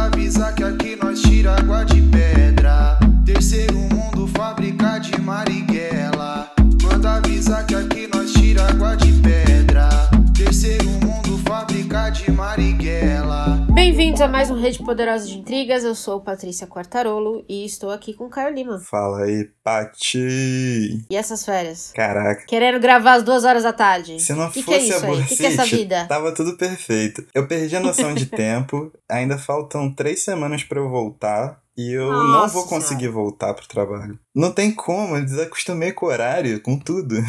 Avisar que aqui nós tira água de pedra. Terceiro mundo, fábrica de Marighella. Manda avisar que aqui nós tira água de pedra. Bem-vindos a mais um Rede Poderosa de Intrigas. Eu sou Patrícia Quartarolo e estou aqui com Caio Lima. Fala aí, Pati. E essas férias? Caraca. Querendo gravar às duas horas da tarde. Se não que fosse que é isso a? O que, que é essa Bursite, vida? tava tudo perfeito. Eu perdi a noção de tempo. Ainda faltam três semanas pra eu voltar. E eu não Nossa vou conseguir voltar pro trabalho. Não tem como, eu desacostumei com o horário, com tudo.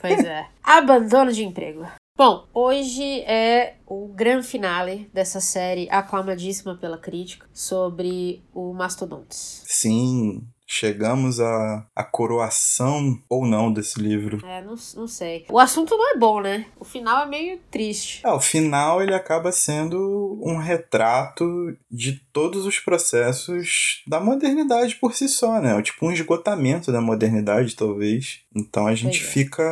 Pois é. Abandono de emprego. Bom, hoje é o grande finale dessa série aclamadíssima pela crítica sobre o Mastodontes. Sim, chegamos à, à coroação ou não desse livro. É, não, não sei. O assunto não é bom, né? O final é meio triste. É, o final ele acaba sendo um retrato de todos os processos da modernidade por si só, né? Tipo um esgotamento da modernidade, talvez. Então a gente é. fica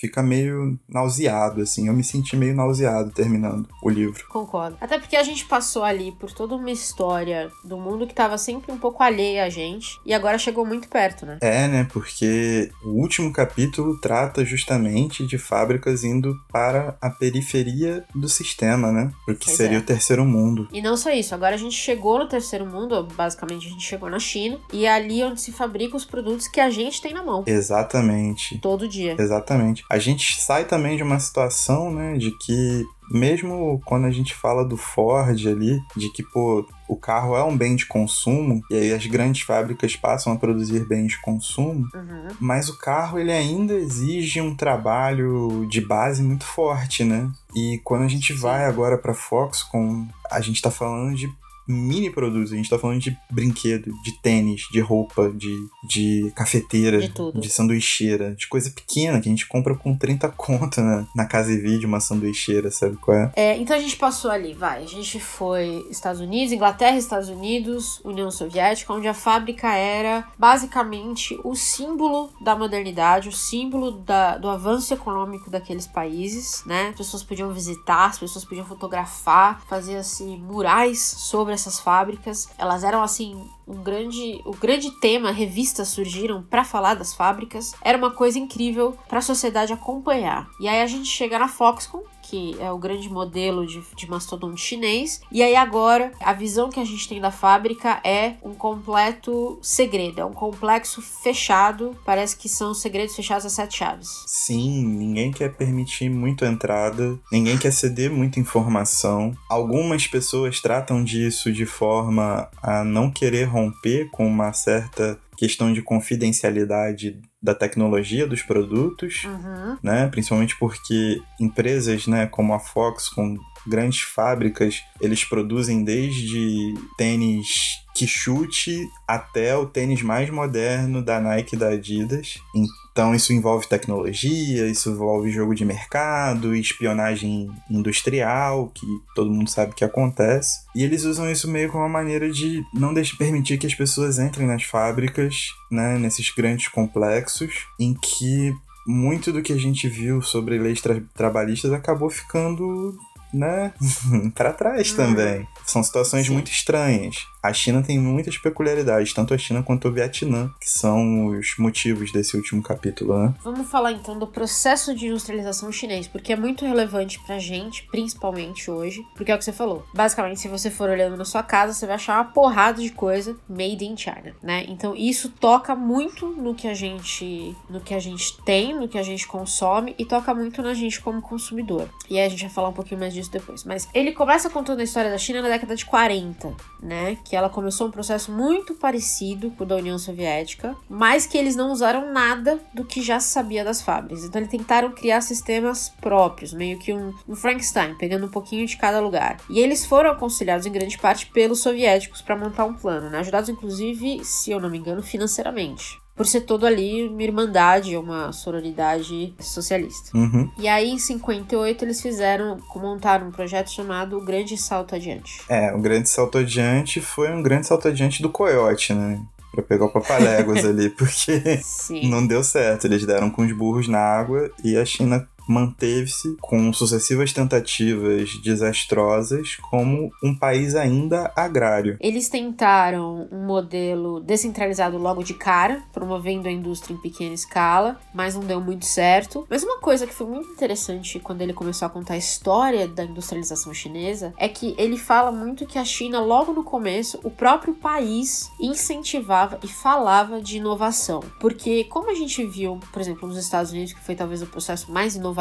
fica meio nauseado, assim. Eu me senti meio nauseado terminando o livro. Concordo. Até porque a gente passou ali por toda uma história do mundo que tava sempre um pouco alheia a gente. E agora chegou muito perto, né? É, né? Porque o último capítulo trata justamente de fábricas indo para a periferia do sistema, né? O que Pois seria é. o terceiro mundo. E não só isso, agora a gente chegou no terceiro mundo, basicamente a gente chegou na China, e é ali onde se fabricam os produtos que a gente tem na mão. Exatamente. Todo dia. Exatamente. A gente sai também de uma situação, né, de que mesmo quando a gente fala do Ford ali, de que, pô, o carro é um bem de consumo, e aí as grandes fábricas passam a produzir bens de consumo, Uhum. mas o carro ele ainda exige um trabalho de base muito forte, né? E quando a gente vai agora pra Foxconn, a gente tá falando de mini produtos, a gente tá falando de brinquedo, de tênis, de roupa, de, de cafeteira, De tudo. sanduicheira, de coisa pequena que a gente compra com 30 conto na, na casa e vídeo, uma sanduicheira, sabe qual é? É, então a gente passou ali, vai. A gente foi Estados Unidos, Inglaterra, Estados Unidos, União Soviética, onde a fábrica era basicamente o símbolo da modernidade, o símbolo da- do avanço econômico daqueles países, né? As pessoas podiam visitar, as pessoas podiam fotografar, fazer assim murais sobre essas fábricas. Elas eram assim um grande, o grande tema, revistas surgiram pra falar das fábricas. Era uma coisa incrível pra sociedade acompanhar. E aí a gente chega na Foxconn, que é o grande modelo de, de mastodonte chinês. E aí agora a visão que a gente tem da fábrica é um completo segredo, é um complexo fechado. Parece que são segredos fechados a sete chaves. Sim, ninguém quer permitir muito entrada, ninguém quer ceder muita informação. Algumas pessoas tratam disso de forma a não querer romper com uma certa questão de confidencialidade da tecnologia dos produtos, Uhum. né? Principalmente porque empresas, né, como a Fox, com grandes fábricas, eles produzem desde tênis que chute até o tênis mais moderno da Nike e da Adidas. Então isso envolve tecnologia, isso envolve jogo de mercado, espionagem industrial, que todo mundo sabe que acontece. E eles usam isso meio como uma maneira de não deixar, permitir que as pessoas entrem nas fábricas, né, nesses grandes complexos, em que muito do que a gente viu sobre leis tra- trabalhistas acabou ficando, né, para trás Hum. também. São situações Sim. muito estranhas. A China tem muitas peculiaridades, tanto a China quanto o Vietnã, que são os motivos desse último capítulo, né? Vamos falar então do processo de industrialização chinês, porque é muito relevante pra gente, principalmente hoje, porque é o que você falou. Basicamente, se você for olhando na sua casa, você vai achar uma porrada de coisa made in China, né? Então isso toca muito no que a gente, no que a gente tem, no que a gente consome e toca muito na gente como consumidor. E aí a gente vai falar um pouquinho mais disso depois. Mas ele começa contando a história da China na década de 40, né? Que ela começou um processo muito parecido com o da União Soviética, mas que eles não usaram nada do que já se sabia das fábricas. Então eles tentaram criar sistemas próprios, meio que um, um Frankenstein, pegando um pouquinho de cada lugar. E eles foram aconselhados em grande parte pelos soviéticos para montar um plano, né? Ajudados inclusive, se eu não me engano, financeiramente. Por ser todo ali uma irmandade, uma sororidade socialista. Uhum. E aí, em 58, eles fizeram, montaram um projeto chamado O Grande Salto Adiante. É, o grande salto adiante foi um grande salto adiante do coiote, né? Pra pegar o papaléguas ali, porque não deu certo. Eles deram com os burros na água e a China manteve-se com sucessivas tentativas desastrosas como um país ainda agrário. Eles tentaram um modelo descentralizado logo de cara, promovendo a indústria em pequena escala, mas não deu muito certo. Mas uma coisa que foi muito interessante quando ele começou a contar a história da industrialização chinesa é que ele fala muito que a China, logo no começo, o próprio país incentivava e falava de inovação. Porque, como a gente viu, por exemplo, nos Estados Unidos, que foi talvez o processo mais inovador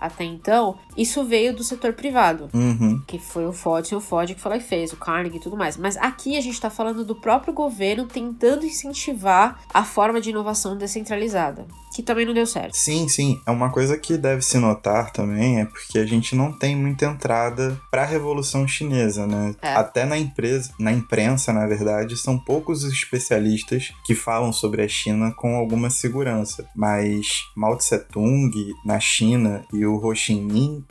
até então, isso veio do setor privado, Uhum. que foi o Ford e o Ford que falou e fez, o Carnegie e tudo mais. Mas aqui a gente está falando do próprio governo tentando incentivar a forma de inovação descentralizada, que também não deu certo. Sim, sim. É uma coisa que deve se notar também, é porque a gente não tem muita entrada para a Revolução Chinesa, né? É. Até na empresa, na imprensa, na verdade, são poucos os especialistas que falam sobre a China com alguma segurança. Mas Mao Tse Tung na China e o Ho Chi Minh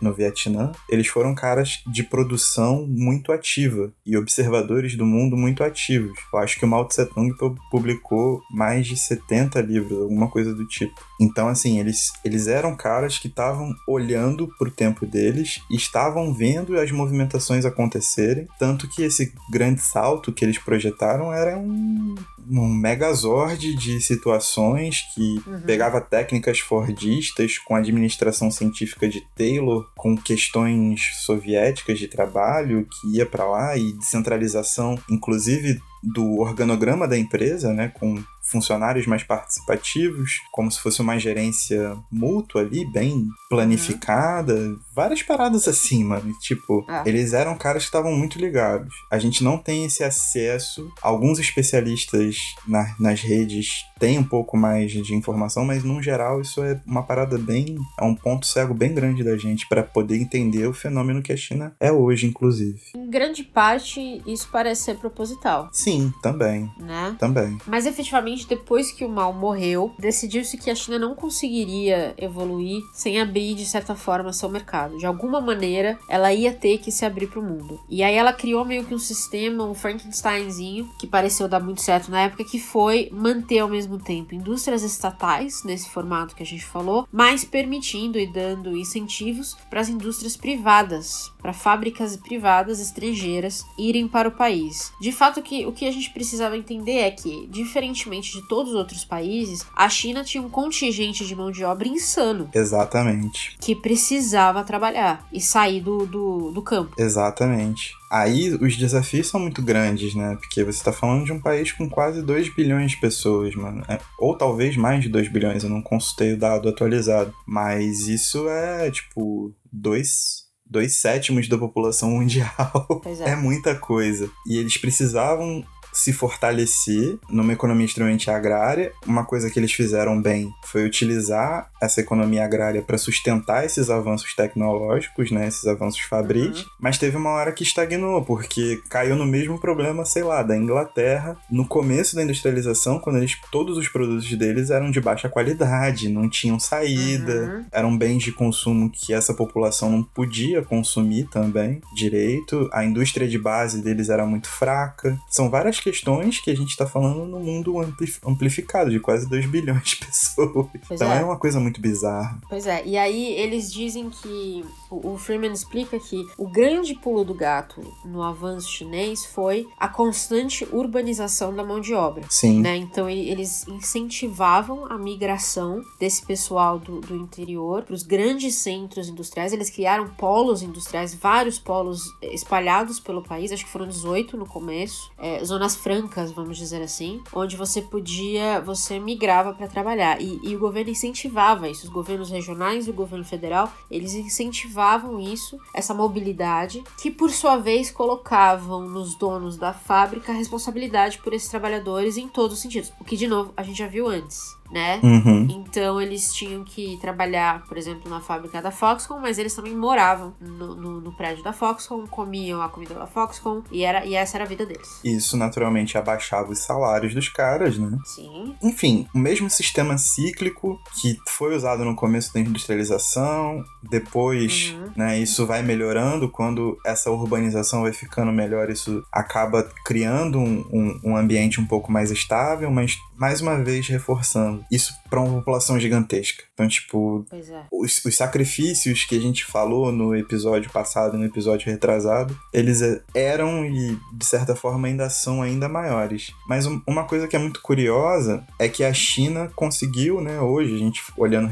no Vietnã, eles foram caras de produção muito ativa e observadores do mundo muito ativos. Eu acho que o Mao Tse Tung pu- publicou mais de 70 livros, alguma coisa do tipo. Então, assim, eles, eles eram caras que estavam olhando pro tempo deles estavam vendo as movimentações acontecerem. Tanto que esse grande salto que eles projetaram era um, um megazord de situações que Uhum. pegava técnicas fordistas com administração científica de Taylor, com questões soviéticas de trabalho que ia para lá e descentralização, inclusive do organograma da empresa, né, com funcionários mais participativos, como se fosse uma gerência mútua ali, bem planificada, várias paradas assim, mano. Tipo, Ah. eles eram caras que estavam muito ligados. A gente não tem esse acesso. Alguns especialistas na- nas redes têm um pouco mais de informação, mas no geral isso é uma parada bem. É um ponto cego bem grande da gente para poder entender o fenômeno que a China é hoje, inclusive. Em grande parte, isso parece ser proposital, Sim, também. né? Também. Mas efetivamente, depois que o Mao morreu, decidiu-se que a China não conseguiria evoluir sem abrir, de certa forma, seu mercado. De alguma maneira, ela ia ter que se abrir para o mundo. E aí ela criou meio que um sistema, um Frankensteinzinho, que pareceu dar muito certo na época, que foi manter ao mesmo tempo indústrias estatais, nesse formato que a gente falou, mas permitindo e dando incentivos para as indústrias privadas, para fábricas privadas estrangeiras irem para o país. De fato, que, o que a gente precisava entender é que, diferentemente de todos os outros países, a China tinha um contingente de mão de obra insano Exatamente. que precisava trabalhar e sair do, do, do campo. Exatamente. Aí os desafios são muito grandes, né? Porque você tá falando de um país com quase 2 bilhões de pessoas, mano. É, ou talvez mais de 2 bilhões, eu não consultei o dado atualizado. Mas isso é, tipo, dois, dois sétimos da população mundial. É é. muita coisa. E eles precisavam se fortalecer numa economia extremamente agrária. Uma coisa que eles fizeram bem foi utilizar essa economia agrária para sustentar esses avanços tecnológicos, né, esses avanços fabris, mas teve uma hora que estagnou, porque caiu no mesmo problema, sei lá, da Inglaterra, no começo da industrialização, quando eles todos os produtos deles eram de baixa qualidade, não tinham saída, Uhum. eram bens de consumo que essa população não podia consumir também direito. A indústria de base deles era muito fraca. São várias questões que a gente tá falando no mundo ampli- amplificado de quase 2 bilhões de pessoas. Pois então é. é. uma coisa muito bizarra. Pois é, e aí eles dizem que o, Freeman explica que o grande pulo do gato no avanço chinês foi a constante urbanização da mão de obra. Sim. Né? Então eles incentivavam a migração desse pessoal do, do interior para os grandes centros industriais. Eles criaram polos industriais, vários polos espalhados pelo país, acho que foram 18 no começo, é, zonas francas, vamos dizer assim, onde você podia, você migrava para trabalhar. E, e o governo incentivava isso, os governos regionais e o governo federal, eles incentivavam isso, essa mobilidade, que por sua vez colocavam nos donos da fábrica a responsabilidade por esses trabalhadores em todos os sentidos. O que, de novo, a gente já viu antes. Né? Uhum. Então eles tinham que trabalhar, por exemplo, na fábrica da Foxconn, mas eles também moravam no, no, no prédio da Foxconn, comiam a comida da Foxconn e, era, e essa era a vida deles. Isso naturalmente abaixava os salários dos caras, né? Sim. Enfim, o mesmo sistema cíclico que foi usado no começo da industrialização, depois, Uhum. né, isso vai melhorando quando essa urbanização vai ficando melhor, isso acaba criando um, um, um ambiente um pouco mais estável, mas mais uma vez reforçando, Isso para uma população gigantesca. Então, tipo, é. os, os, sacrifícios que a gente falou no episódio passado e no episódio retrasado, eles eram e, de certa forma, ainda são ainda maiores. Mas um, uma coisa que é muito curiosa é que a China conseguiu, né, hoje, a gente olhando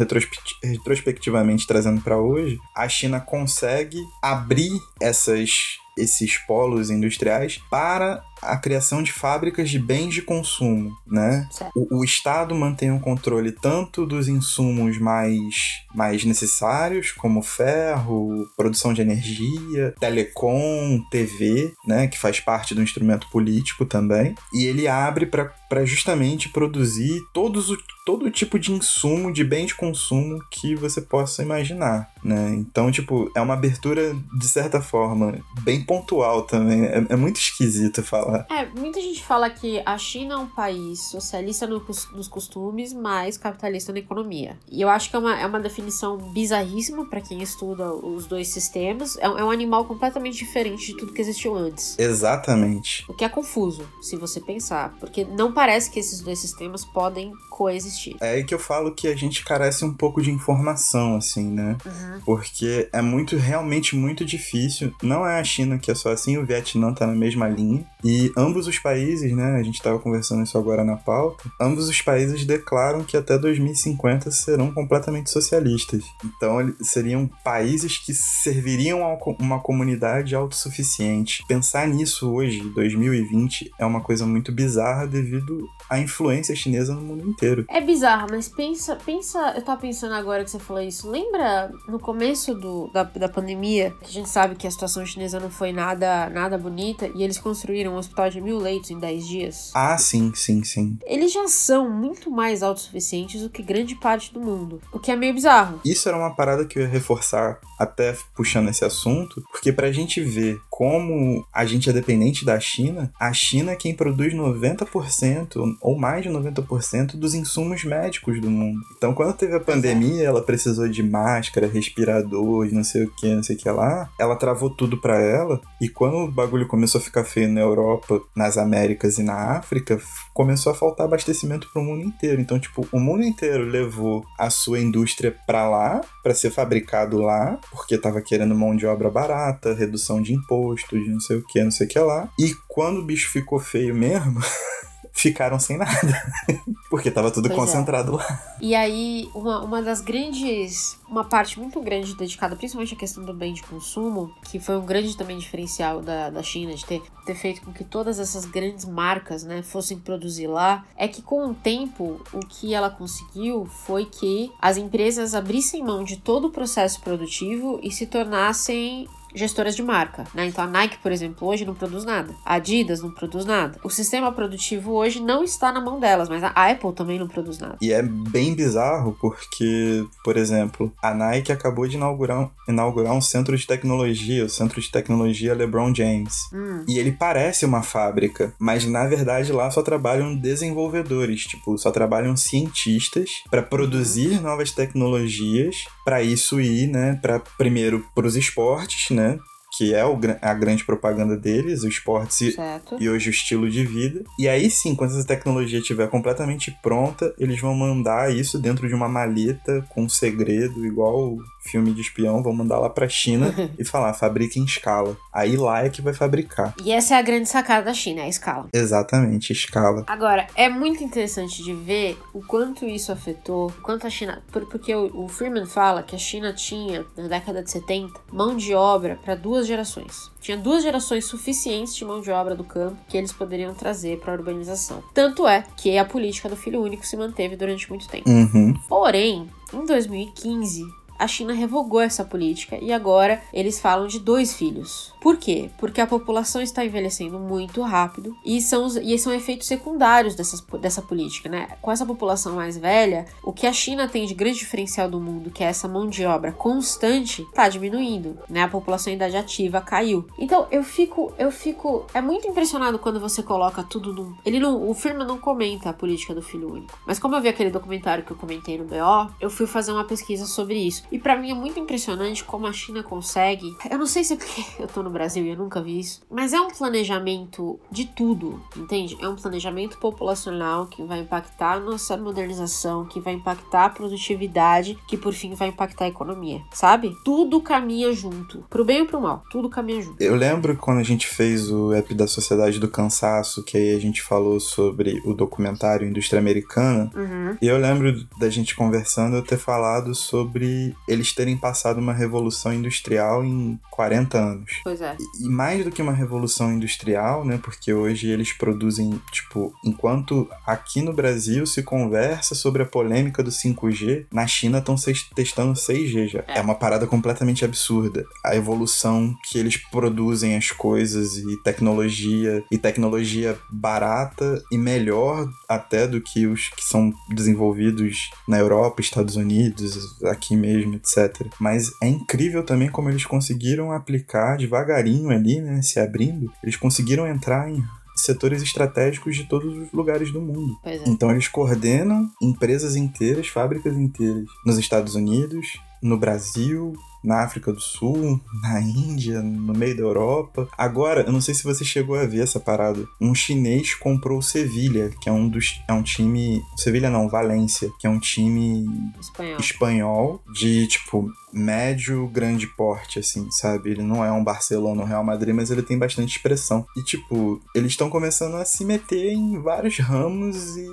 retrospectivamente, trazendo para hoje, a China consegue abrir essas esses polos industriais para a criação de fábricas de bens de consumo, né? O, o, Estado mantém o controle tanto dos insumos mais, mais necessários, como ferro, produção de energia, telecom, TV, né? Que faz parte do instrumento político também. E ele abre para justamente produzir todos o, todo tipo de insumo, de bem de consumo que você possa imaginar, né? Então, tipo, é uma abertura, de certa forma, bem pontual também. É, é muito esquisito falar é, muita gente fala que a China é um país socialista no, nos costumes, mas capitalista na economia. E eu acho que é uma, é uma definição bizarríssima para quem estuda os dois sistemas. É, é, um animal completamente diferente de tudo que existiu antes. Exatamente. O que é confuso, se você pensar, porque não parece que esses dois sistemas podem coexistir. É aí que eu falo que a gente carece um pouco de informação, assim, né? Uhum. Porque é muito, realmente muito difícil. Não é a China que é só assim, o Vietnã tá na mesma linha. E ambos os países, né, a gente estava conversando isso agora na pauta, ambos os países declaram que até 2050 serão completamente socialistas. Então, seriam países que serviriam a uma comunidade autossuficiente. Pensar nisso hoje, 2020, é uma coisa muito bizarra devido à influência chinesa no mundo inteiro. É bizarro, mas pensa, pensa, eu tava pensando agora que você falou isso. Lembra no começo do, da, da pandemia, que a gente sabe que a situação chinesa não foi nada, nada bonita e eles construíram um hospital de mil leitos em 10 dias. Ah, sim, sim, sim. Eles já são muito mais autossuficientes do que grande parte do mundo. O que é meio bizarro. Isso era uma parada que eu ia reforçar até puxando esse assunto, porque pra gente ver como a gente é dependente da China, a China é quem produz 90% ou mais de 90% dos insumos médicos do mundo. Então, quando teve a pandemia, ela precisou de máscara, respirador, não sei o que, não sei o que lá, ela travou tudo pra ela, e quando o bagulho começou a ficar feio na Europa, nas Américas e na África, começou a faltar abastecimento para o mundo inteiro. Então, tipo, o mundo inteiro levou a sua indústria para lá, para ser fabricado lá, porque estava querendo mão de obra barata, redução de impostos, não sei o que, não sei o que lá. E quando o bicho ficou feio mesmo, ficaram sem nada. Porque tava tudo pois é. concentrado é. lá. E aí, uma, uma das grandes. Uma parte muito grande dedicada principalmente à questão do bem de consumo, que foi um grande também diferencial da, da China, de ter, ter feito com que todas essas grandes marcas né, fossem produzir lá, é que com o tempo, o que ela conseguiu foi que as empresas abrissem mão de todo o processo produtivo e se tornassem gestoras de marca, né? Então a Nike, por exemplo, hoje não produz nada. A Adidas não produz nada. O sistema produtivo hoje não está na mão delas, mas a Apple também não produz nada. E é bem bizarro porque, por exemplo, a Nike acabou de inaugurar, inaugurar um centro de tecnologia, o Centro de Tecnologia LeBron James. Hum. E ele parece uma fábrica, mas na verdade lá só trabalham desenvolvedores, tipo, só trabalham cientistas para produzir novas tecnologias, para isso ir, né, para primeiro para os esportes, né? que é o, a grande propaganda deles, o esporte e, e, hoje o estilo de vida. E aí sim, quando essa tecnologia estiver completamente pronta, eles vão mandar isso dentro de uma maleta com um segredo, igual filme de espião, vão mandar lá pra China e falar, fabrica em escala. Aí lá é que vai fabricar. E essa é a grande sacada da China, é a escala. Exatamente, escala. Agora, é muito interessante de ver o quanto isso afetou, o quanto a China. Porque o, o Freeman fala que a China tinha, na década de 70, mão de obra para duas gerações. Tinha duas gerações suficientes de mão de obra do campo que eles poderiam trazer para a urbanização. Tanto é que a política do filho único se manteve durante muito tempo. Uhum. Porém, em 2015, a China revogou essa política e agora eles falam de dois filhos. Por quê? Porque a população está envelhecendo muito rápido e são, e são efeitos secundários dessas, dessa política, né? Com essa população mais velha, o que a China tem de grande diferencial do mundo, que é essa mão de obra constante, está diminuindo, né? A população em idade ativa caiu. Então eu fico, eu fico, é muito impressionado quando você coloca tudo no, ele não, o firma não comenta a política do filho único. Mas como eu vi aquele documentário que eu comentei no BO, eu fui fazer uma pesquisa sobre isso. E para mim é muito impressionante como a China consegue. Eu não sei se é porque eu tô no Brasil e eu nunca vi isso, mas é um planejamento de tudo, entende? É um planejamento populacional que vai impactar a nossa modernização, que vai impactar a produtividade, que por fim vai impactar a economia, sabe? Tudo caminha junto, pro bem ou pro mal, tudo caminha junto. Eu lembro quando a gente fez o app da Sociedade do Cansaço, que aí a gente falou sobre o documentário Indústria Americana, Uhum. e eu lembro da gente conversando eu ter falado sobre eles terem passado uma revolução industrial em 40 anos. Pois é. E- mais do que uma revolução industrial, né? Porque hoje eles produzem, tipo, enquanto aqui no Brasil se conversa sobre a polêmica do 5G, na China estão testando 6G já. É. É uma parada completamente absurda. A evolução que eles produzem as coisas e tecnologia, e tecnologia barata e melhor até do que os que são desenvolvidos na Europa, Estados Unidos, aqui mesmo, etc. Mas é incrível também como eles conseguiram aplicar devagarinho ali, né, se abrindo, eles conseguiram entrar em setores estratégicos de todos os lugares do mundo. É. Então eles coordenam empresas inteiras, fábricas inteiras, nos Estados Unidos, no Brasil, na África do Sul, na Índia, no meio da Europa. Agora, eu não sei se você chegou a ver essa parada. Um chinês comprou o Sevilha, que é um dos é um time, Sevilha não, Valência, que é um time Espanhol. espanhol de tipo médio grande porte assim, sabe? Ele não é um Barcelona ou Real Madrid, mas ele tem bastante expressão. E tipo, eles estão começando a se meter em vários ramos e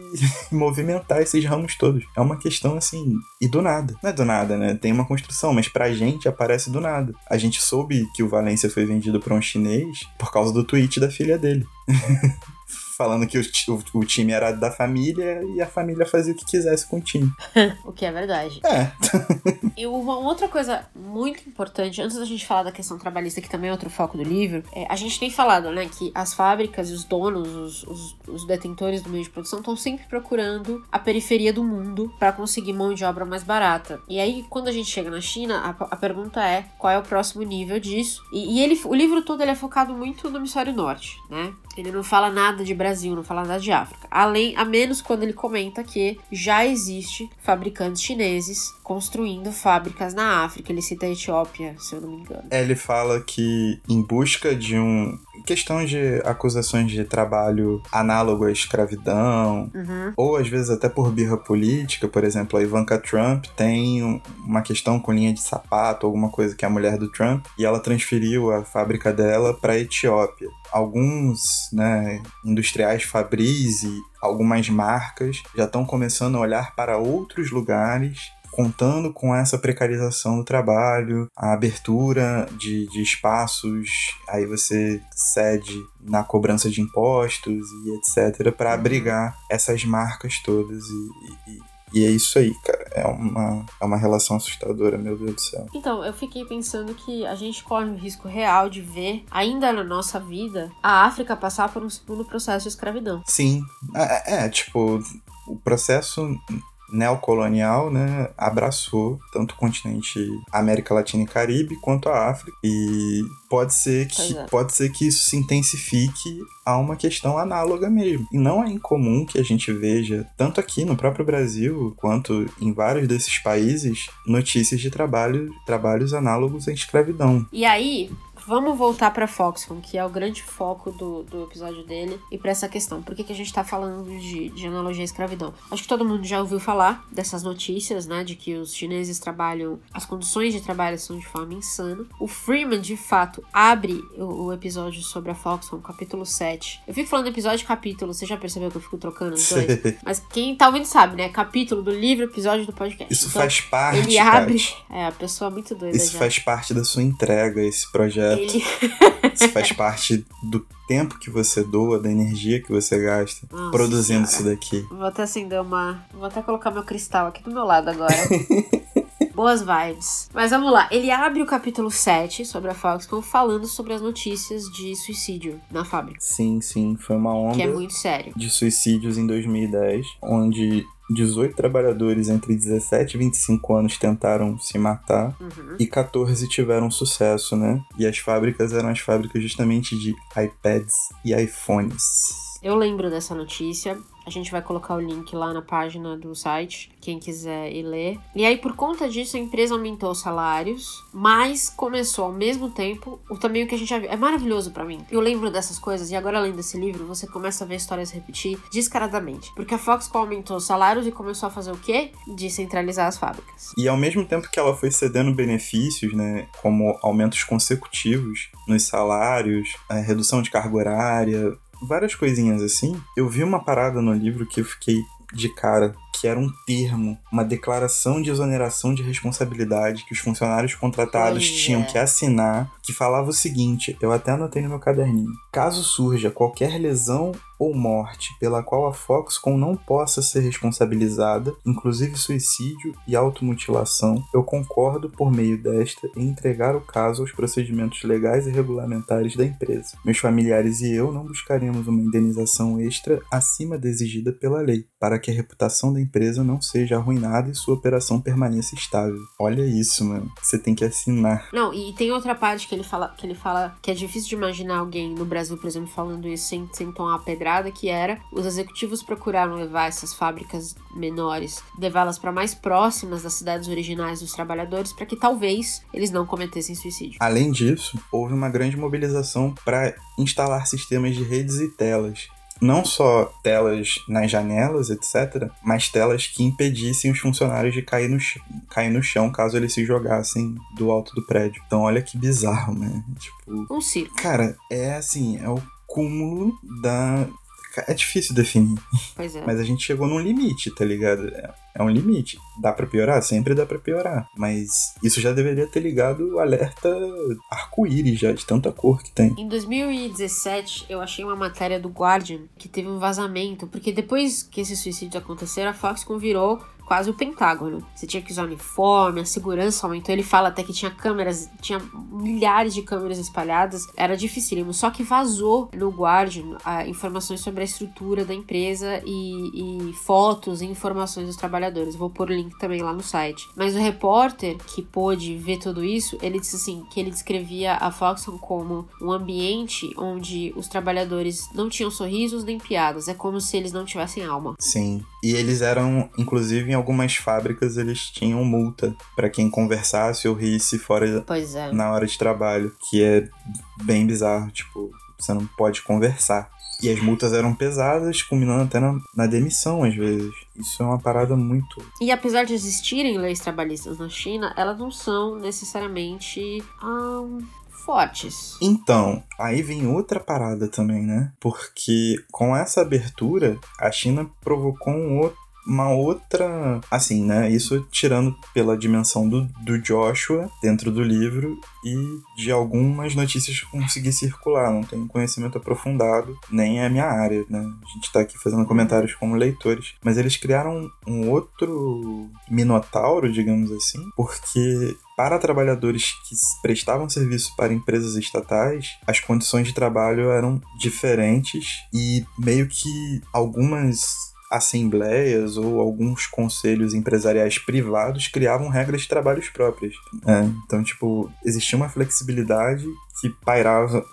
movimentar esses ramos todos. É uma questão assim, e do nada. Não é do nada, né? Tem uma construção, mas pra gente aparece do nada. A gente soube que o Valência foi vendido pra um chinês por causa do tweet da filha dele. Falando que o, o- o time era da família e a família fazia o que quisesse com o time. O que é verdade. É, E uma outra coisa muito importante, antes da gente falar da questão trabalhista, que também é outro foco do livro, é, a gente tem falado, né, que as fábricas e os donos, os, os- os detentores do meio de produção estão sempre procurando a periferia do mundo para conseguir mão de obra mais barata. E aí, quando a gente chega na China, a, a pergunta é qual é o próximo nível disso. E, e ele, o livro todo ele é focado muito no hemisfério norte, né? Ele não fala nada de Brasil, não fala nada de África. Além, a menos quando ele comenta que já existe fabricantes chineses construindo fábricas na África. Ele cita a Etiópia, se eu não me engano. É, ele fala que em busca de um. Questão de acusações de trabalho análogo à escravidão, Uhum. ou às vezes até por birra política, por exemplo, a Ivanka Trump tem um- uma questão com linha de sapato, alguma coisa que é a mulher do Trump, e ela transferiu a fábrica dela para a Etiópia. Alguns né, industriais Fabris e algumas marcas já estão começando a olhar para outros lugares contando com essa precarização do trabalho, a abertura de, de espaços, aí você cede na cobrança de impostos e etc, para abrigar essas marcas todas. E, e- e é isso aí, cara. É uma, é uma relação assustadora, meu Deus do céu. Então, eu fiquei pensando que a gente corre o risco real de ver, ainda na nossa vida, a África passar por um segundo processo de escravidão. Sim, é, é, tipo, o processo neocolonial, né, abraçou tanto o continente América Latina e Caribe quanto a África e pode ser que é. pode ser que isso se intensifique a uma questão análoga mesmo. E não é incomum que a gente veja tanto aqui no próprio Brasil quanto em vários desses países notícias de trabalho, trabalhos análogos à escravidão. E aí, vamos voltar pra Foxconn, que é o grande foco do, do episódio dele, e pra essa questão. Por que, que a gente tá falando de, de analogia à escravidão? Acho que todo mundo já ouviu falar dessas notícias, né? De que os chineses trabalham, as condições de trabalho são de forma insana. O Freeman, de fato, abre o, o episódio sobre a Foxconn, capítulo 7. Eu fico falando episódio e capítulo, você já percebeu que eu fico trocando os dois? Mas quem tá ouvindo sabe, né? Capítulo do livro, episódio do podcast. Isso Então, faz parte, Ele abre. É, a pessoa muito doida Isso já. faz parte da sua entrega, esse projeto. Ele. Isso faz parte do tempo que você doa, da energia que você gasta Nossa produzindo isso daqui. Vou até acender uma. Vou até colocar meu cristal aqui do meu lado agora. Boas vibes. Mas vamos lá. Ele abre o capítulo 7 sobre a Foxconn falando sobre as notícias de suicídio na fábrica. Sim, sim, foi uma onda Que é muito sério. de suicídios em 2010, onde 18 trabalhadores entre 17 e 25 anos tentaram se matar Uhum. e 14 tiveram sucesso, né? E as fábricas eram as fábricas justamente de iPads e iPhones. Eu lembro dessa notícia. A gente vai colocar o link lá na página do site, quem quiser ir ler. E aí, por conta disso, a empresa aumentou os salários, mas começou ao mesmo tempo o também o que a gente já viu. É maravilhoso para mim. Eu lembro dessas coisas e agora, além desse livro, você começa a ver histórias repetir descaradamente. Porque a Foxconn aumentou os salários e começou a fazer o quê? Descentralizar as fábricas. E ao mesmo tempo que ela foi cedendo benefícios, né, como aumentos consecutivos nos salários, a redução de carga horária, várias coisinhas assim. Eu vi uma parada no livro que eu fiquei de cara, que era um termo, uma declaração de exoneração de responsabilidade que os funcionários contratados tinham que assinar, que falava o seguinte, eu até anotei no meu caderninho. Caso surja qualquer lesão ou morte pela qual a Foxconn não possa ser responsabilizada, inclusive suicídio e automutilação, eu concordo por meio desta em entregar o caso aos procedimentos legais e regulamentares da empresa. Meus familiares e eu não buscaremos uma indenização extra acima da exigida pela lei, para que a reputação da empresa não seja arruinada e sua operação permaneça estável. Olha isso, mano. Você tem que assinar. Não, e tem outra parte que ele fala que ele fala que é difícil de imaginar alguém no Brasil, por exemplo, falando isso sem, sem tomar uma que era os executivos procuraram levar essas fábricas menores, levá-las para mais próximas das cidades originais dos trabalhadores, para que talvez eles não cometessem suicídio. Além disso, houve uma grande mobilização para instalar sistemas de redes e telas. Não só telas nas janelas, etc., mas telas que impedissem os funcionários de cair no, cair no chão caso eles se jogassem do alto do prédio. Então, olha que bizarro, né? Tipo, Um circo, cara, é assim, é o cúmulo da. É difícil definir, pois é. mas a gente chegou num limite, tá ligado? É, um limite. Dá pra piorar? Sempre dá pra piorar. Mas isso já deveria ter ligado o alerta arco-íris já, de tanta cor que tem. Em 2017, eu achei uma matéria do Guardian que teve um vazamento, porque depois que esses suicídios aconteceram, a Foxconn virou quase o Pentágono. Você tinha que usar uniforme, a segurança aumentou. Ele fala até que tinha câmeras, tinha milhares de câmeras espalhadas, era dificílimo. Só que vazou no Guardian ah, informações sobre a estrutura da empresa e, e fotos e informações dos trabalhadores. Vou pôr o link também lá no site. Mas o repórter que pôde ver tudo isso, ele disse assim que ele descrevia a Foxconn como um ambiente onde os trabalhadores não tinham sorrisos nem piadas. É como se eles não tivessem alma. Sim. E eles eram, inclusive, em algumas fábricas, eles tinham multa pra quem conversasse ou risse fora é. na hora de trabalho, que é bem bizarro. Tipo, você não pode conversar. E as multas eram pesadas, culminando até na, na demissão, às vezes. Isso é uma parada muito. E apesar de existirem leis trabalhistas na China, elas não são necessariamente ahn, fortes. Então, aí vem outra parada também, né? Porque com essa abertura, a China provocou um outro uma outra. Assim, né? Isso tirando pela dimensão do, do Joshua dentro do livro e de algumas notícias que consegui circular. Não tenho conhecimento aprofundado, nem é minha área, né? A gente tá aqui fazendo comentários como leitores. Mas eles criaram um outro minotauro, digamos assim, porque para trabalhadores que prestavam serviço para empresas estatais, as condições de trabalho eram diferentes e meio que algumas assembleias ou alguns conselhos empresariais privados criavam regras de trabalhos próprias. É, então, tipo, existia uma flexibilidade que pairava.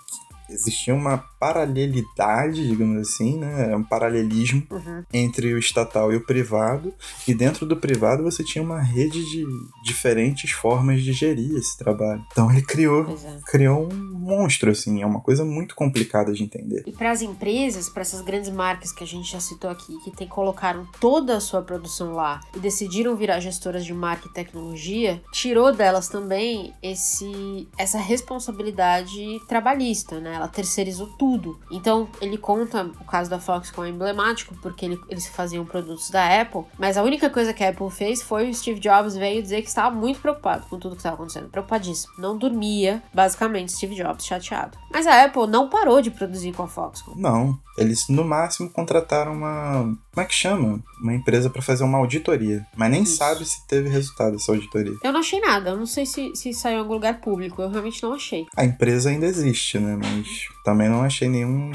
Existia uma paralelidade, digamos assim, né? Um paralelismo Uhum. entre o estatal e o privado, e dentro do privado você tinha uma rede de diferentes formas de gerir esse trabalho. Então ele criou, é. criou um monstro, assim, é uma coisa muito complicada de entender. E para as empresas, para essas grandes marcas que a gente já citou aqui, que tem, colocaram toda a sua produção lá e decidiram virar gestoras de marca e tecnologia, tirou delas também esse essa responsabilidade trabalhista, né? Ela terceirizou tudo. Então, ele conta o caso da Foxconn é emblemático, porque ele- eles faziam produtos da Apple, mas a única coisa que a Apple fez foi o Steve Jobs veio dizer que estava muito preocupado com tudo que estava acontecendo. Preocupadíssimo. Não dormia, basicamente, Steve Jobs chateado. Mas a Apple não parou de produzir com a Foxconn. Não, eles no máximo contrataram uma. Como é que chama? Uma empresa pra fazer uma auditoria. Mas nem Isso. sabe se teve resultado essa auditoria. Eu não achei nada, eu não sei se, se saiu em algum lugar público, eu realmente não achei. A empresa ainda existe, né? Mas mas também não achei nenhum,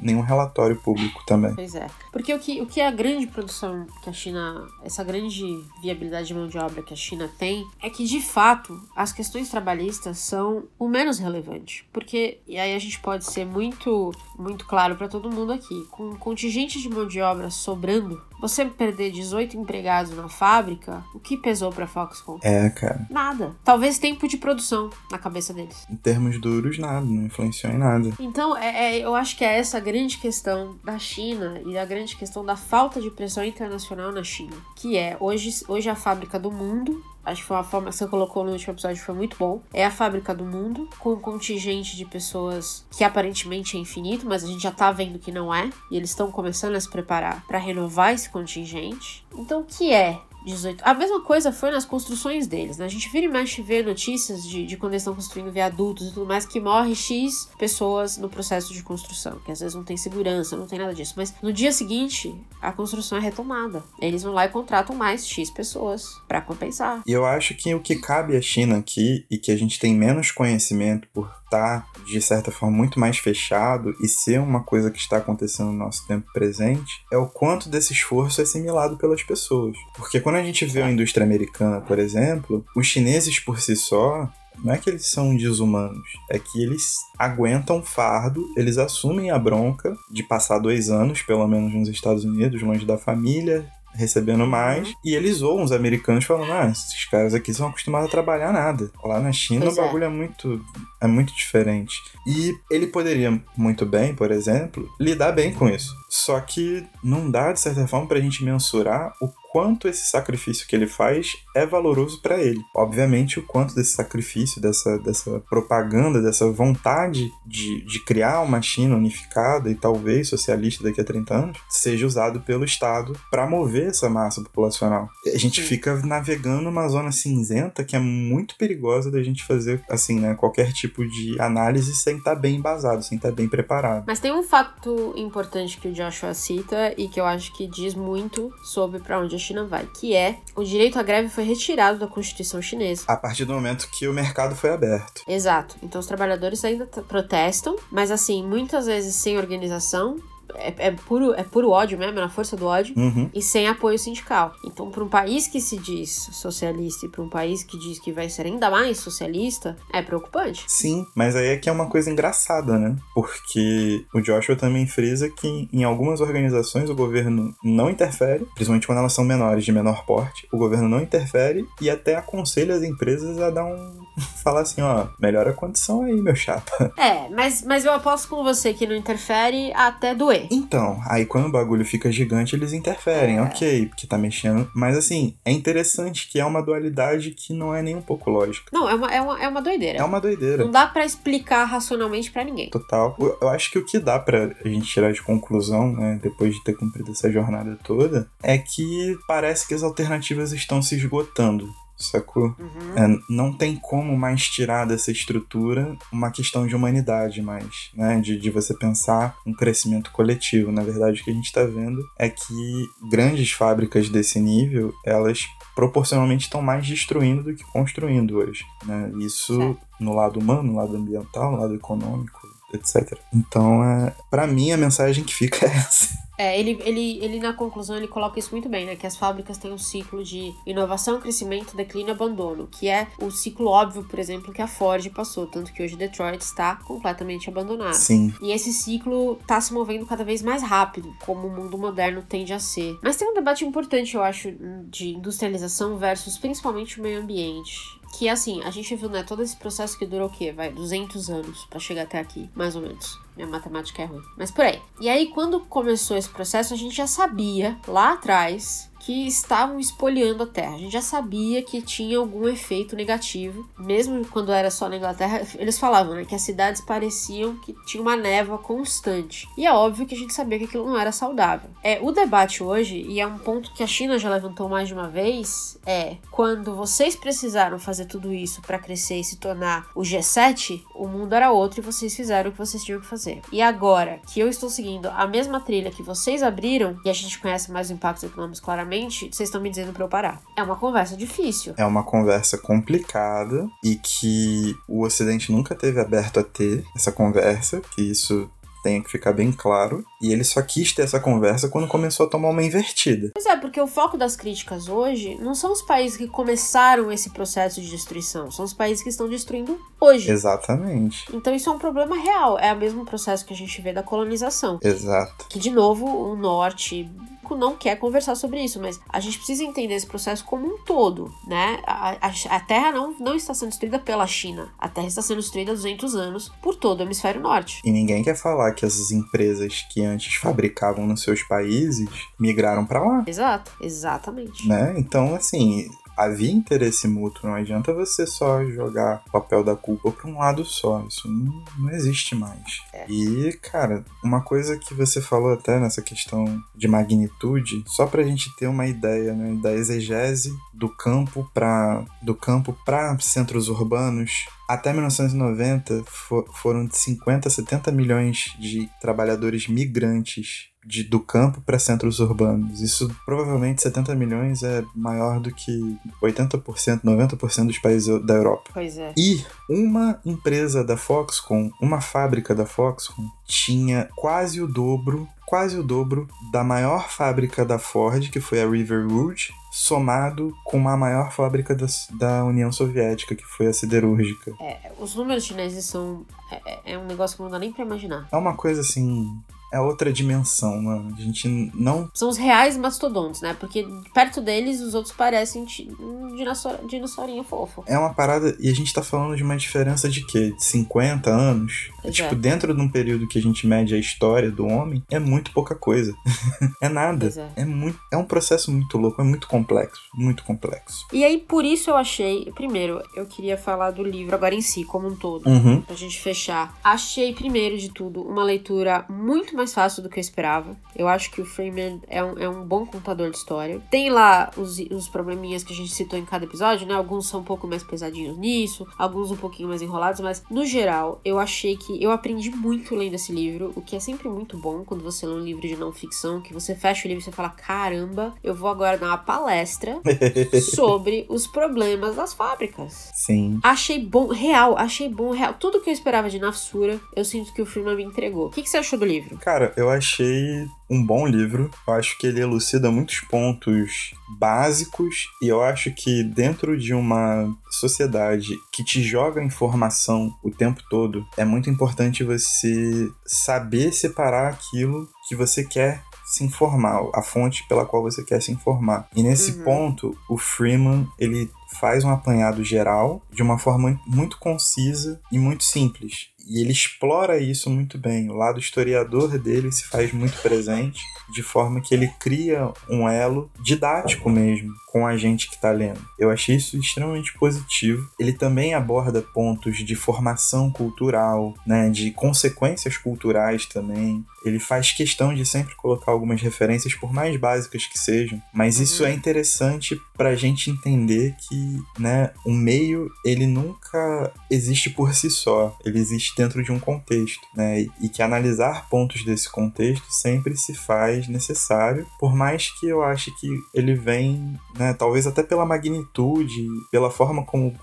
nenhum relatório público também. Pois é. Porque o que, o que a grande produção que a China, essa grande viabilidade de mão de obra que a China tem, é que de fato as questões trabalhistas são o menos relevante. Porque, e aí a gente pode ser muito, muito claro para todo mundo aqui, com contingente de mão de obra sobrando, você perder 18 empregados na fábrica, o que pesou pra Foxconn? É, cara. Nada. Talvez tempo de produção na cabeça deles. Em termos duros, nada, não influenciou em nada. Então, é, é, eu acho que é essa a grande questão da China e a grande questão da falta de pressão internacional na China. Que é, hoje, hoje a fábrica do mundo acho que foi uma forma que você colocou no último episódio, foi muito bom. É a fábrica do mundo, com um contingente de pessoas que aparentemente é infinito, mas a gente já tá vendo que não é. E eles estão começando a se preparar para renovar esse contingente. Então, o que é 18. A mesma coisa foi nas construções deles, né? A gente vira e mexe ver notícias de, de quando eles estão construindo viadutos e tudo mais, que morre X pessoas no processo de construção, que às vezes não tem segurança, não tem nada disso. Mas no dia seguinte, a construção é retomada. Eles vão lá e contratam mais X pessoas para compensar. E eu acho que o que cabe à China aqui e que a gente tem menos conhecimento por tá, de certa forma, muito mais fechado e ser uma coisa que está acontecendo no nosso tempo presente, é o quanto desse esforço é assimilado pelas pessoas. Porque quando a gente vê a indústria americana, por exemplo, os chineses por si só, não é que eles são desumanos, é que eles aguentam fardo, eles assumem a bronca de passar dois anos, pelo menos nos Estados Unidos, longe da família, recebendo mais. E eles zoam os americanos falando: ah, esses caras aqui são acostumados a trabalhar nada. Lá na China pois o bagulho é. é muito, é muito diferente. E ele poderia muito bem, por exemplo, lidar bem com isso. Só que não dá, de certa forma, pra gente mensurar o quanto esse sacrifício que ele faz é valoroso para ele. Obviamente, o quanto desse sacrifício, dessa, dessa propaganda, dessa vontade de, de criar uma China unificada e talvez socialista daqui a 30 anos, seja usado pelo Estado para mover essa massa populacional. A gente Sim. fica navegando numa zona cinzenta que é muito perigosa da gente fazer, assim, né, qualquer tipo de análise sem estar tá bem embasado, sem estar tá bem preparado. Mas tem um fato importante que o Joshua cita e que eu acho que diz muito sobre para onde China vai, que é o direito à greve foi retirado da Constituição chinesa. A partir do momento que o mercado foi aberto. Exato. Então os trabalhadores ainda protestam, mas assim, muitas vezes sem organização, é, é, puro, é puro ódio mesmo, é na força do ódio, uhum. e sem apoio sindical. Então, para um país que se diz socialista e para um país que diz que vai ser ainda mais socialista, é preocupante. Sim, mas aí é que é uma coisa engraçada, né? Porque o Joshua também frisa que em algumas organizações o governo não interfere, principalmente quando elas são menores, de menor porte, o governo não interfere e até aconselha as empresas a dar um. Falar assim, ó, melhora a condição aí, meu chapa. É, mas, mas eu aposto com você que não interfere até doer. Então, aí quando o bagulho fica gigante, eles interferem, é. ok, porque tá mexendo. Mas assim, é interessante que é uma dualidade que não é nem um pouco lógica. Não, é uma, é uma, é uma doideira. É uma doideira. Não dá para explicar racionalmente para ninguém. Total. Eu acho que o que dá pra gente tirar de conclusão, né, depois de ter cumprido essa jornada toda, é que parece que as alternativas estão se esgotando sacou? Uhum. É, não tem como mais tirar dessa estrutura uma questão de humanidade mais, né? De, de você pensar um crescimento coletivo. Na verdade, o que a gente está vendo é que grandes fábricas desse nível, elas proporcionalmente estão mais destruindo do que construindo hoje. Né? Isso certo. no lado humano, no lado ambiental, no lado econômico, etc. Então, é, para mim, a mensagem que fica é essa. É, ele, ele, ele na conclusão ele coloca isso muito bem, né? Que as fábricas têm um ciclo de inovação, crescimento, declínio e abandono, que é o ciclo óbvio, por exemplo, que a Ford passou, tanto que hoje Detroit está completamente abandonado. Sim. E esse ciclo está se movendo cada vez mais rápido, como o mundo moderno tende a ser. Mas tem um debate importante, eu acho, de industrialização versus principalmente o meio ambiente. Que assim, a gente viu, né, todo esse processo que durou o quê? Vai, 200 anos para chegar até aqui, mais ou menos. Minha matemática é ruim. Mas por aí. E aí, quando começou esse processo, a gente já sabia lá atrás que estavam espoliando a Terra. A gente já sabia que tinha algum efeito negativo, mesmo quando era só na Inglaterra. Eles falavam né, que as cidades pareciam que tinha uma névoa constante. E é óbvio que a gente sabia que aquilo não era saudável. É o debate hoje e é um ponto que a China já levantou mais de uma vez é quando vocês precisaram fazer tudo isso para crescer e se tornar o G7, o mundo era outro e vocês fizeram o que vocês tinham que fazer. E agora que eu estou seguindo a mesma trilha que vocês abriram e a gente conhece mais os impactos econômicos claramente basicamente, vocês estão me dizendo pra eu parar. É uma conversa difícil. É uma conversa complicada e que o Ocidente nunca teve aberto a ter essa conversa, que isso tem que ficar bem claro. E ele só quis ter essa conversa quando começou a tomar uma invertida. Pois é, porque o foco das críticas hoje não são os países que começaram esse processo de destruição, são os países que estão destruindo hoje. Exatamente. Então isso é um problema real, é o mesmo processo que a gente vê da colonização. Exato. Que, de novo, o norte não quer conversar sobre isso, mas a gente precisa entender esse processo como um todo, né? A, a, a, Terra não, não está sendo destruída pela China. A Terra está sendo destruída há 200 anos por todo o hemisfério norte. E ninguém quer falar que essas empresas que antes fabricavam nos seus países migraram para lá. Exato, exatamente. Né? Então, assim, havia interesse mútuo. Não adianta você só jogar o papel da culpa para um lado só. Isso não, não existe mais. É. E, cara, uma coisa que você falou até nessa questão de magnitude, só pra gente ter uma ideia né, da exegese do campo para do campo para centros urbanos. Até 1990 for, foram de 50 a 70 milhões de trabalhadores migrantes de, do campo para centros urbanos. Isso provavelmente 70 milhões é maior do que 80%, 90% dos países da Europa. Pois é. E uma empresa da Foxconn, uma fábrica da Foxconn, tinha quase o dobro, quase o dobro da maior fábrica da Ford, que foi a Riverwood, somado com a maior fábrica da, da União Soviética, que foi a siderúrgica. É, os números chineses são. É, é um negócio que não dá nem pra imaginar. É uma coisa assim é outra dimensão, mano. A gente não. São os reais mastodontes, né? Porque perto deles os outros parecem um dinossaurinho, dinossaurinho fofo. É uma parada. E a gente tá falando de uma diferença de quê? De 50 anos? É, tipo, dentro de um período que a gente mede a história do homem, é muito pouca coisa. é nada. É. é. muito. É um processo muito louco, é muito complexo. Muito complexo. E aí, por isso eu achei. Primeiro, eu queria falar do livro agora em si, como um todo. Uhum. Pra gente fechar. Achei, primeiro de tudo, uma leitura muito mais fácil do que eu esperava. Eu acho que o Freeman é um, é um bom contador de história. Tem lá os, os probleminhas que a gente citou em cada episódio, né? Alguns são um pouco mais pesadinhos nisso, alguns um pouquinho mais enrolados, mas no geral, eu achei que eu aprendi muito lendo esse livro, o que é sempre muito bom quando você lê um livro de não ficção, que você fecha o livro e você fala: caramba, eu vou agora dar uma palestra sobre os problemas das fábricas. Sim. Achei bom, real, achei bom, real. Tudo que eu esperava de Nafsura, eu sinto que o Freeman me entregou. O que, que você achou do livro? Cara, eu achei um bom livro. Eu acho que ele elucida muitos pontos básicos e eu acho que dentro de uma sociedade que te joga informação o tempo todo, é muito importante você saber separar aquilo que você quer se informar, a fonte pela qual você quer se informar. E nesse Uhum. ponto, o Freeman, ele faz um apanhado geral de uma forma muito concisa e muito simples. E ele explora isso muito bem. O lado historiador dele se faz muito presente, de forma que ele cria um elo didático mesmo com a gente que está lendo. Eu achei isso extremamente positivo. Ele também aborda pontos de formação cultural, né, de consequências culturais também. Ele faz questão de sempre colocar algumas referências, por mais básicas que sejam, mas isso Uhum. é interessante para a gente entender que, né, o meio ele nunca existe por si só. Ele existe dentro de um contexto, né, e que analisar pontos desse contexto sempre se faz necessário, por mais que eu ache que ele vem, né, talvez até pela magnitude, pela forma como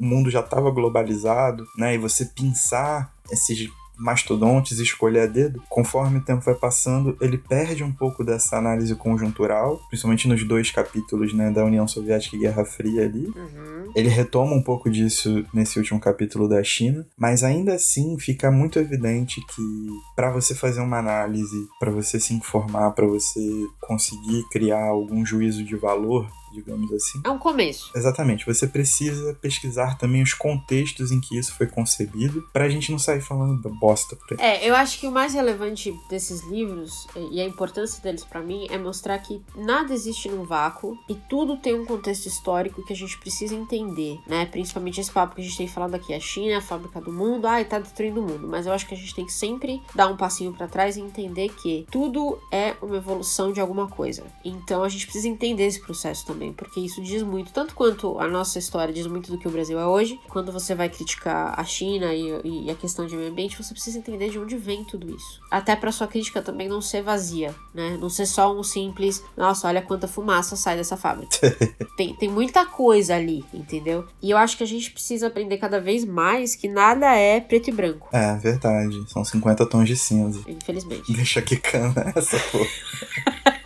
o mundo já estava globalizado, né, e você pensar esses mastodontes escolher a dedo, conforme o tempo vai passando, ele perde um pouco dessa análise conjuntural, principalmente nos dois capítulos, né, da União Soviética e Guerra Fria ali. Uhum. Ele retoma um pouco disso nesse último capítulo da China, mas ainda assim fica muito evidente que para você fazer uma análise, para você se informar, para você conseguir criar algum juízo de valor, digamos assim. É um começo. Exatamente, você precisa pesquisar também os contextos em que isso foi concebido, pra gente não sair falando bosta por aí. É, eu acho que o mais relevante desses livros e a importância deles pra mim é mostrar que nada existe num vácuo e tudo tem um contexto histórico que a gente precisa entender, né? Principalmente esse papo que a gente tem falado aqui, a China a fábrica do mundo, ai, tá destruindo o mundo, mas eu acho que a gente tem que sempre dar um passinho pra trás e entender que tudo é uma evolução de alguma coisa. Então a gente precisa entender esse processo também. Também, porque isso diz muito, tanto quanto a nossa história diz muito do que o Brasil é hoje, quando você vai criticar a China e, e a questão de meio ambiente, você precisa entender de onde vem tudo isso. Até para sua crítica também não ser vazia, né? Não ser só um simples, nossa, olha quanta fumaça sai dessa fábrica. tem, tem muita coisa ali, entendeu? E eu acho que a gente precisa aprender cada vez mais que nada é preto e branco. É, verdade. São 50 tons de cinza. Infelizmente. Deixa que cana essa porra.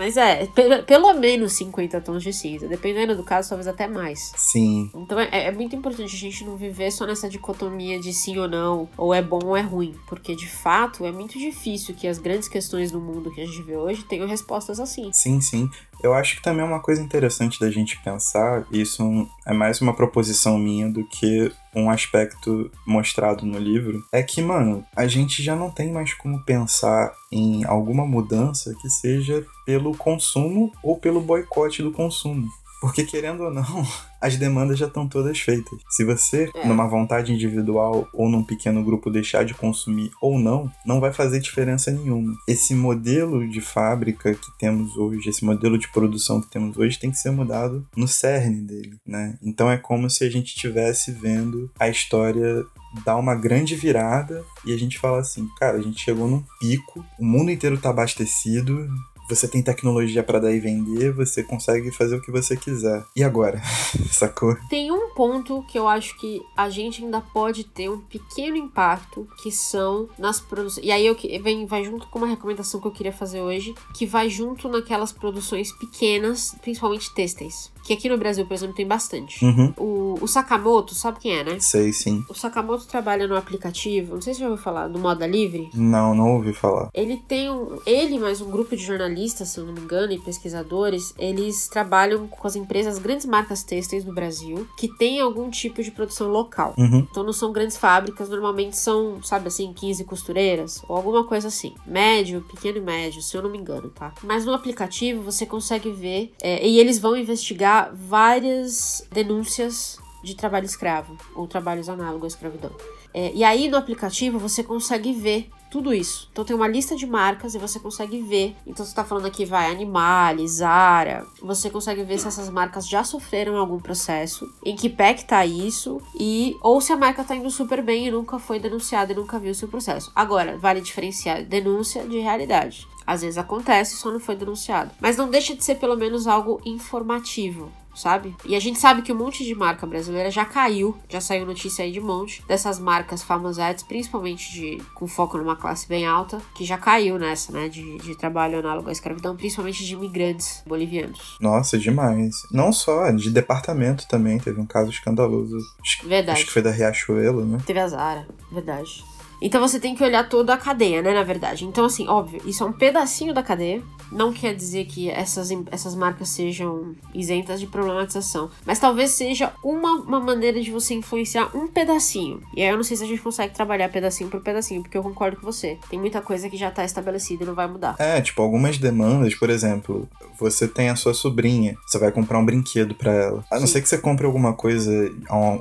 Mas é, pelo, pelo menos 50 tons de cinza. Dependendo do caso, talvez até mais. Sim. Então é, é, muito importante a gente não viver só nessa dicotomia de sim ou não, ou é bom ou é ruim. Porque de fato é muito difícil que as grandes questões do mundo que a gente vê hoje tenham respostas assim. Sim, sim. Eu acho que também é uma coisa interessante da gente pensar, isso é mais uma proposição minha do que um aspecto mostrado no livro, é que, mano, a gente já não tem mais como pensar em alguma mudança que seja pelo consumo ou pelo boicote do consumo. Porque, querendo ou não, as demandas já estão todas feitas. Se você, é. numa vontade individual ou num pequeno grupo, deixar de consumir ou não, não vai fazer diferença nenhuma. Esse modelo de fábrica que temos hoje, esse modelo de produção que temos hoje, tem que ser mudado no cerne dele, né? Então é como se a gente estivesse vendo a história dar uma grande virada e a gente fala assim, cara, a gente chegou num pico, o mundo inteiro tá abastecido, você tem tecnologia para dar e vender, você consegue fazer o que você quiser. E agora? Sacou? Tem um ponto que eu acho que a gente ainda pode ter um pequeno impacto, que são nas produções. E aí eu vem vai junto com uma recomendação que eu queria fazer hoje, que vai junto naquelas produções pequenas, principalmente têxteis. Que aqui no Brasil, por exemplo, tem bastante. Uhum. O, o, Sakamoto, sabe quem é, né? Sei, sim. O Sakamoto trabalha no aplicativo, não sei se já ouviu falar, do Moda Livre. Não, não ouvi falar. Ele tem um. Ele mais um grupo de jornalistas, se eu não me engano, e pesquisadores, eles trabalham com as empresas, grandes marcas têxteis do Brasil, que tem algum tipo de produção local. Uhum. Então não são grandes fábricas, normalmente são, sabe assim, 15 costureiras, ou alguma coisa assim. Médio, pequeno e médio, se eu não me engano, tá? Mas no aplicativo você consegue ver, é, e eles vão investigar várias denúncias de trabalho escravo ou trabalhos análogos à escravidão. É, e aí no aplicativo você consegue ver tudo isso. Então tem uma lista de marcas e você consegue ver. Então você tá falando aqui, vai, Animales, Zara. Você consegue ver se essas marcas já sofreram algum processo, em que pé que tá isso, e ou se a marca tá indo super bem e nunca foi denunciada e nunca viu o seu processo. Agora, vale diferenciar denúncia de realidade. Às vezes acontece, só não foi denunciado. Mas não deixa de ser pelo menos algo informativo sabe? E a gente sabe que um monte de marca brasileira já caiu, já saiu notícia aí de monte dessas marcas famosetes, principalmente de com foco numa classe bem alta, que já caiu nessa, né, de, de trabalho análogo à escravidão, principalmente de imigrantes bolivianos. Nossa, demais. Não só, de departamento também, teve um caso escandaloso. Verdade. Acho que foi da Riachuelo, né? Teve a Zara, verdade. Então você tem que olhar toda a cadeia, né, na verdade. Então, assim, óbvio, isso é um pedacinho da cadeia. Não quer dizer que essas, essas marcas sejam isentas de problematização. Mas talvez seja uma, uma maneira de você influenciar um pedacinho. E aí eu não sei se a gente consegue trabalhar pedacinho por pedacinho, porque eu concordo com você. Tem muita coisa que já tá estabelecida e não vai mudar. É, tipo, algumas demandas, por exemplo, você tem a sua sobrinha, você vai comprar um brinquedo para ela. A não ser que você compre alguma coisa,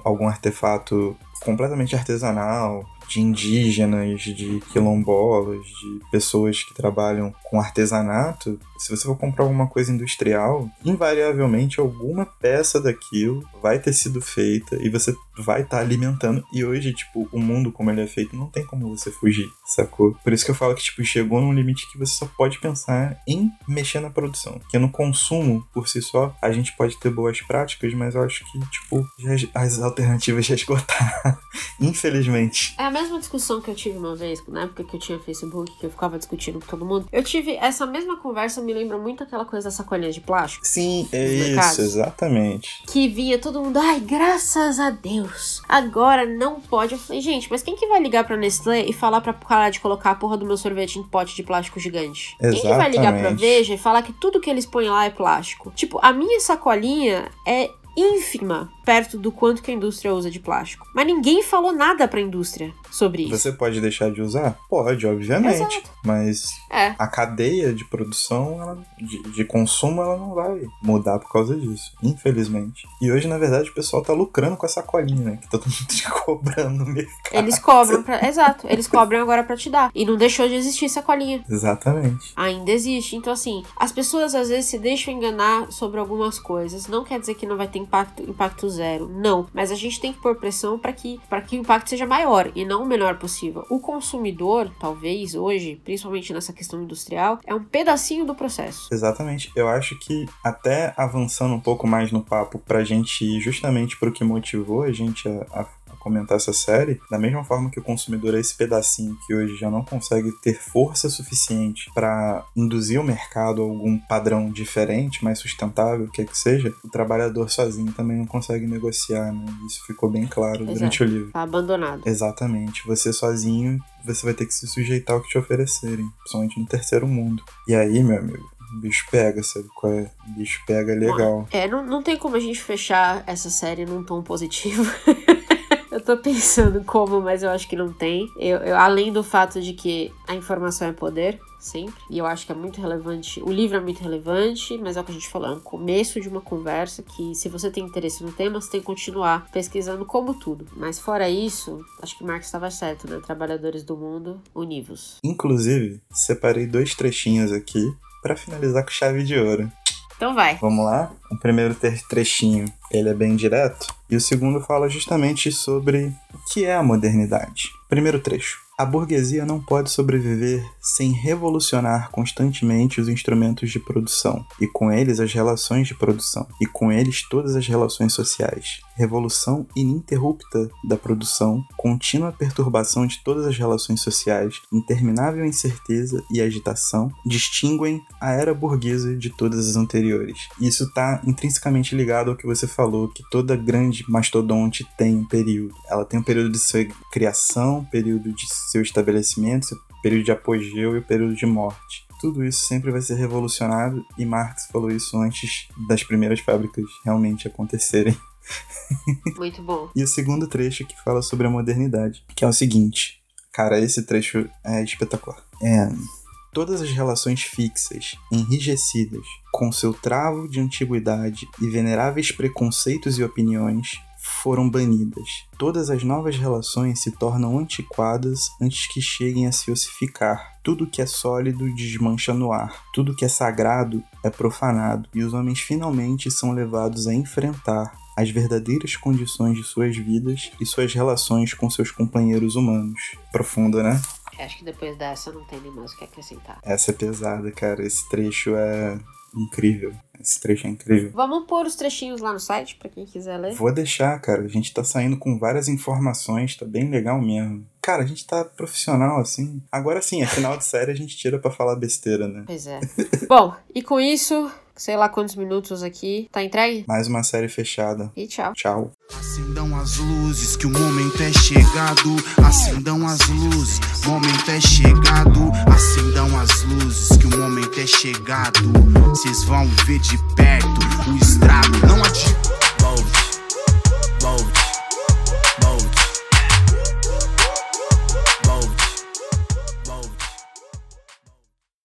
algum artefato completamente artesanal, de indígenas, de quilombolas, de pessoas que trabalham com artesanato, se você for comprar alguma coisa industrial, invariavelmente alguma peça daquilo vai ter sido feita e você vai estar tá alimentando. E hoje, tipo, o mundo como ele é feito, não tem como você fugir, sacou? Por isso que eu falo que, tipo, chegou num limite que você só pode pensar em mexer na produção. Porque no consumo, por si só, a gente pode ter boas práticas, mas eu acho que, tipo, as alternativas já esgotaram. Infelizmente. É a mesma discussão que eu tive uma vez, na época que eu tinha Facebook, que eu ficava discutindo com todo mundo. Eu tive essa mesma conversa me lembra muito aquela coisa da sacolinha de plástico. Sim, é isso, exatamente. Que via todo mundo, ai, graças a Deus, agora não pode. Eu falei, gente, mas quem que vai ligar pra Nestlé e falar pra parar de colocar a porra do meu sorvete em pote de plástico gigante? Exatamente. Quem que vai ligar pra Veja e falar que tudo que eles põem lá é plástico? Tipo, a minha sacolinha é ínfima perto do quanto que a indústria usa de plástico. Mas ninguém falou nada pra indústria sobre isso. Você pode deixar de usar? Pode, obviamente. Exato. Mas É. a cadeia de produção, ela- de, de consumo, ela não vai mudar por causa disso, infelizmente. E hoje, na verdade, o pessoal tá lucrando com essa colinha, né? Que todo mundo te cobrando no mercado. Eles cobram pra. Exato, eles cobram agora pra te dar. E não deixou de existir sacolinha. Exatamente. Ainda existe. Então, assim, as pessoas às vezes se deixam enganar sobre algumas coisas. Não quer dizer que não vai ter impacto, impacto zero. Não. Mas a gente tem que pôr pressão para que, que o impacto seja maior e não o menor possível. O consumidor, talvez hoje, principalmente nessa questão industrial, é um pedacinho do processo. Exatamente. Eu acho que até avançando um pouco mais no papo pra gente ir justamente pro que motivou a gente a, a- a comentar essa série, da mesma forma que o consumidor é esse pedacinho que hoje já não consegue ter força suficiente pra induzir o mercado a algum padrão diferente, mais sustentável, o que é que seja, o trabalhador sozinho também não consegue negociar, né? Isso ficou bem claro durante o livro. Tá abandonado. Exatamente. Você sozinho, você vai ter que se sujeitar ao que te oferecerem, principalmente no terceiro mundo. E aí, meu amigo, o bicho pega, sabe qual é? O bicho pega legal. É, não, não tem como a gente fechar essa série num tom positivo. Eu tô pensando como, mas eu acho que não tem. Eu, eu- além do fato de que a informação é poder, sempre. E eu acho que é muito relevante. O livro é muito relevante, mas é o que a gente falou, é um começo de uma conversa que, se você tem interesse no tema, você tem que continuar pesquisando como tudo. Mas fora isso, acho que Marx estava certo, né? Trabalhadores do mundo, univos. Inclusive, separei dois trechinhos aqui pra finalizar com chave de ouro. Então vai. Vamos lá? O primeiro trechinho, ele é bem direto, e o segundo fala justamente sobre o que é a modernidade. Primeiro trecho. A burguesia não pode sobreviver sem revolucionar constantemente os instrumentos de produção, e com eles as relações de produção, e com eles todas as relações sociais. Revolução ininterrupta da produção, contínua perturbação de todas as relações sociais, interminável incerteza e agitação distinguem a era burguesa de todas as anteriores. Isso está intrinsecamente ligado ao que você falou, que toda grande mastodonte tem um período. Ela tem um período de sua criação, período de seu estabelecimento, seu período de apogeu e o período de morte. Tudo isso sempre vai ser revolucionado e Marx falou isso antes das primeiras fábricas realmente acontecerem. Muito bom. E o segundo trecho que fala sobre a modernidade, que é o seguinte. Cara, esse trecho é espetacular. É. Todas as relações fixas, enrijecidas, com seu travo de antiguidade e veneráveis preconceitos e opiniões, foram banidas. Todas as novas relações se tornam antiquadas antes que cheguem a se ossificar. Tudo que é sólido desmancha no ar. Tudo que é sagrado é profanado. E os homens finalmente são levados a enfrentar as verdadeiras condições de suas vidas e suas relações com seus companheiros humanos. Profundo, né? Acho que depois dessa não tem nem mais o que acrescentar. Essa é pesada, cara. Esse trecho é incrível. Esse trecho é incrível. Vamos pôr os trechinhos lá no site pra quem quiser ler. Vou deixar, cara. A gente tá saindo com várias informações, tá bem legal mesmo. Cara, a gente tá profissional, assim. Agora sim, é final de série, a gente tira pra falar besteira, né? Pois é. Bom, e com isso, sei lá quantos minutos aqui, tá entregue? Mais uma série fechada. E tchau. Tchau. Acendam as luzes que o momento é chegado. Acendam as luzes, momento é chegado. Acendam as luzes que o momento é chegado. Vocês vão ver de perto o estrago. Não adianta.